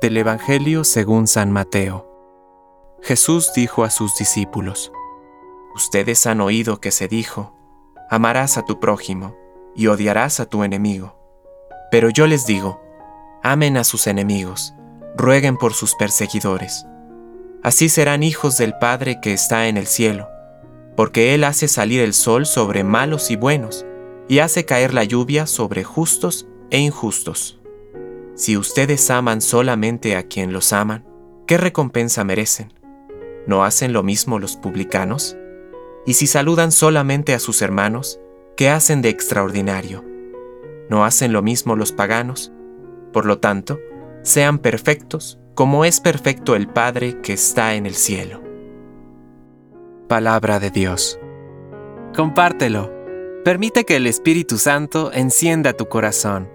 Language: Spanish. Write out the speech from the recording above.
Del Evangelio según San Mateo. Jesús dijo a sus discípulos, Ustedes han oído que se dijo, amarás a tu prójimo y odiarás a tu enemigo. Pero yo les digo, amen a sus enemigos, rueguen por sus perseguidores. Así serán hijos del Padre que está en el cielo, porque Él hace salir el sol sobre malos y buenos, y hace caer la lluvia sobre justos e injustos. Si ustedes aman solamente a quien los aman, ¿qué recompensa merecen? ¿No hacen lo mismo los publicanos? Y si saludan solamente a sus hermanos, ¿qué hacen de extraordinario? ¿No hacen lo mismo los paganos? Por lo tanto, sean perfectos como es perfecto el Padre que está en el cielo. Palabra de Dios. Compártelo. Permite que el Espíritu Santo encienda tu corazón